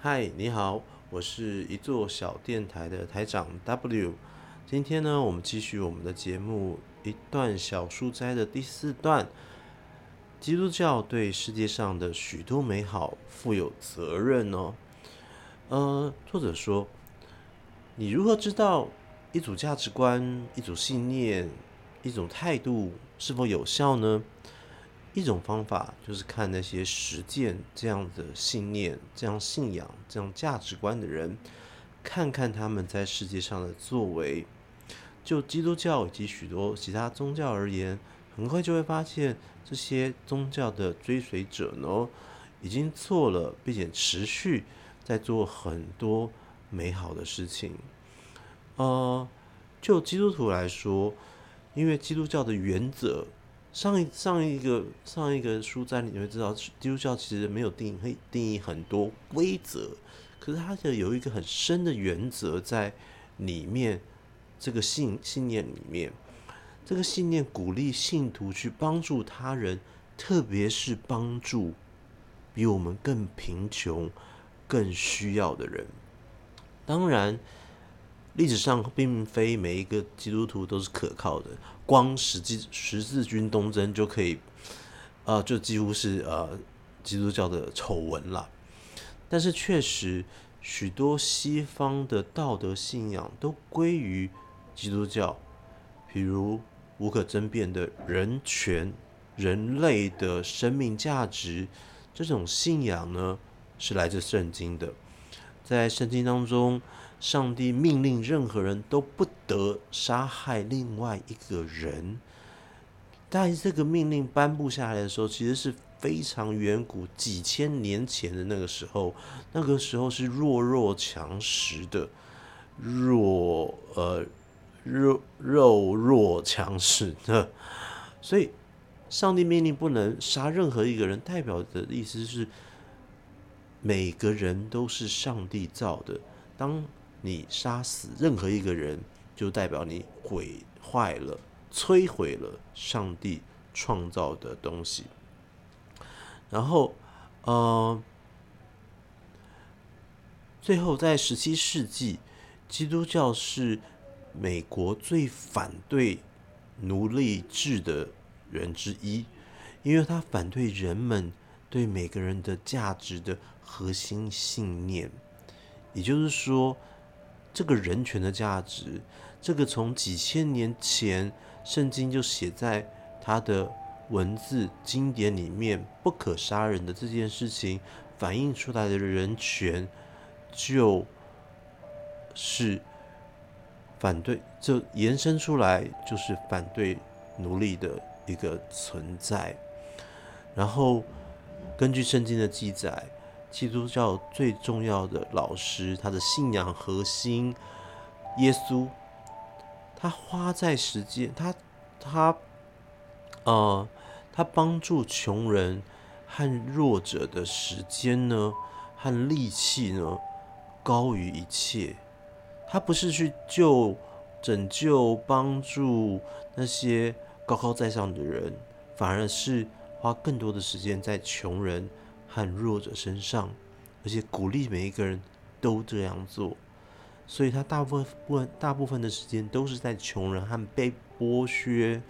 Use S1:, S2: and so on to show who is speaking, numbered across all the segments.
S1: 嗨，你好，我是一座小电台的台长 W。今天呢，我们继续我们的节目，一段小书斋的第四段。基督教对世界上的许多美好负有责任哦。呃，作者说，你如何知道一组价值观、一组信念、一种态度是否有效呢？一种方法就是看那些实践这样的信念、这样信仰、这样价值观的人，看看他们在世界上的作为。就基督教以及许多其他宗教而言，很快就会发现，这些宗教的追随者呢，已经做了，并且持续在做很多美好的事情。呃，就基督徒来说，因为基督教的原则。上一上一个上一个书斋，你会知道，基督教其实没有定义，会定义很多规则，可是它的有一个很深的原则在里面。这个信信念里面，这个信念鼓励信徒去帮助他人，特别是帮助比我们更贫穷、更需要的人。当然。历史上并非每一个基督徒都是可靠的，光十字十字军东征就可以，呃，就几乎是呃基督教的丑闻了。但是确实，许多西方的道德信仰都归于基督教，比如无可争辩的人权、人类的生命价值，这种信仰呢是来自圣经的，在圣经当中。上帝命令任何人都不得杀害另外一个人，但这个命令颁布下来的时候，其实是非常远古、几千年前的那个时候。那个时候是弱肉强食的，弱呃肉肉弱强食的，所以上帝命令不能杀任何一个人，代表的意思是每个人都是上帝造的。当你杀死任何一个人，就代表你毁坏了、摧毁了上帝创造的东西。然后，呃，最后在十七世纪，基督教是美国最反对奴隶制的人之一，因为他反对人们对每个人的价值的核心信念，也就是说。这个人权的价值，这个从几千年前圣经就写在他的文字经典里面，不可杀人的这件事情反映出来的人权，就是反对，就延伸出来就是反对奴隶的一个存在。然后根据圣经的记载。基督教最重要的老师，他的信仰核心，耶稣，他花在时间，他他，呃，他帮助穷人和弱者的时间呢，和力气呢，高于一切。他不是去救、拯救、帮助那些高高在上的人，反而是花更多的时间在穷人。和弱者身上，而且鼓励每一个人都这样做，所以他大部分大部分的时间都是在穷人和被剥削、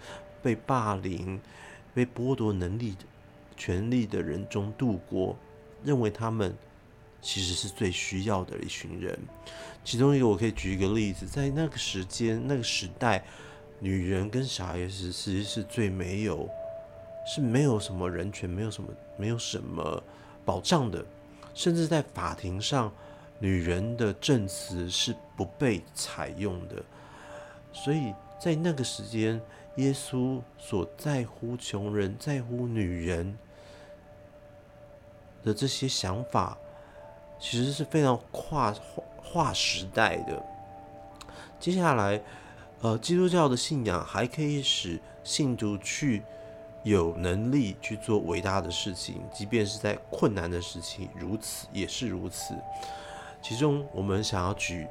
S1: 被霸凌、被剥夺能力、权利的人中度过，认为他们其实是最需要的一群人。其中一个，我可以举一个例子，在那个时间、那个时代，女人跟小孩子其实是最没有。是没有什么人权，没有什么，没有什么保障的，甚至在法庭上，女人的证词是不被采用的。所以在那个时间，耶稣所在乎穷人、在乎女人的这些想法，其实是非常跨划时代的。接下来，呃，基督教的信仰还可以使信徒去。有能力去做伟大的事情，即便是在困难的时期，如此也是如此。其中，我们想要举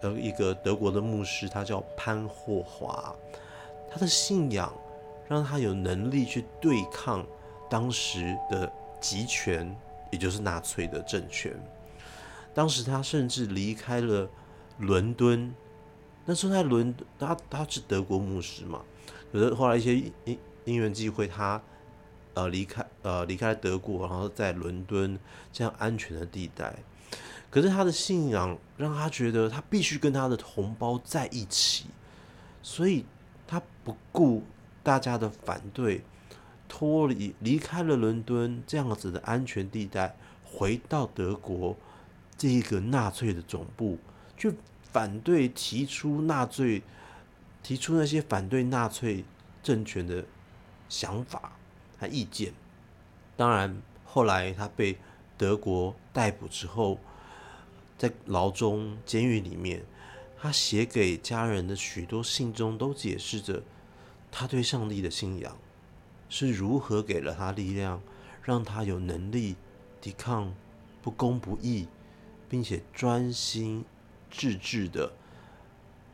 S1: 呃一个德国的牧师，他叫潘霍华，他的信仰让他有能力去对抗当时的极权，也就是纳粹的政权。当时他甚至离开了伦敦。那时候在伦，他他是德国牧师嘛，可是后来一些因因缘际会，他呃离开呃离开了德国，然后在伦敦这样安全的地带。可是他的信仰让他觉得他必须跟他的同胞在一起，所以他不顾大家的反对，脱离离开了伦敦这样子的安全地带，回到德国这一个纳粹的总部，就反对提出纳粹，提出那些反对纳粹政权的想法和意见。当然，后来他被德国逮捕之后。在牢中、监狱里面，他写给家人的许多信中都解释着他对上帝的信仰是如何给了他力量，让他有能力抵抗不公不义，并且专心致志的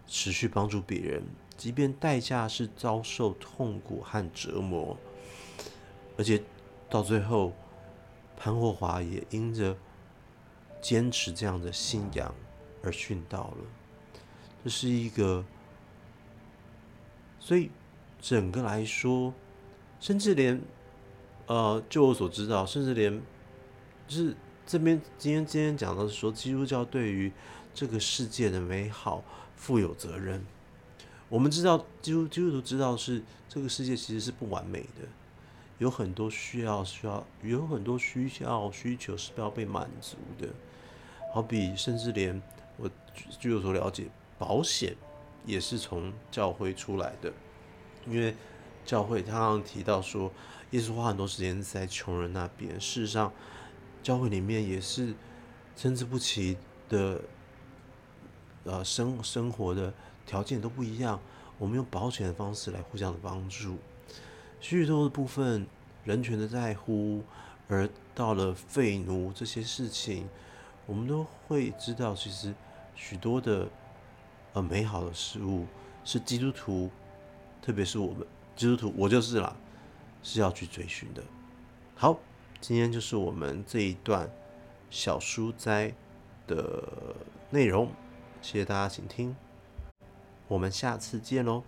S1: 持续帮助别人，即便代价是遭受痛苦和折磨。而且到最后，潘霍华也因着。坚持这样的信仰而殉道了，这是一个，所以整个来说，甚至连，呃，就我所知道，甚至连，就是这边今天今天讲的是说，基督教对于这个世界的美好负有责任。我们知道，基督基督徒知道是这个世界其实是不完美的，有很多需要需要，有很多需要需求是不要被满足的。好比，甚至连我据我所了解，保险也是从教会出来的，因为教会他刚提到说，耶稣花很多时间在穷人那边。事实上，教会里面也是参差不齐的，呃，生生活的条件都不一样。我们用保险的方式来互相的帮助，许许多的部分人权的在乎，而到了废奴这些事情。我们都会知道，其实许多的呃美好的事物是基督徒，特别是我们基督徒，我就是啦，是要去追寻的。好，今天就是我们这一段小书斋的内容，谢谢大家倾听，我们下次见喽。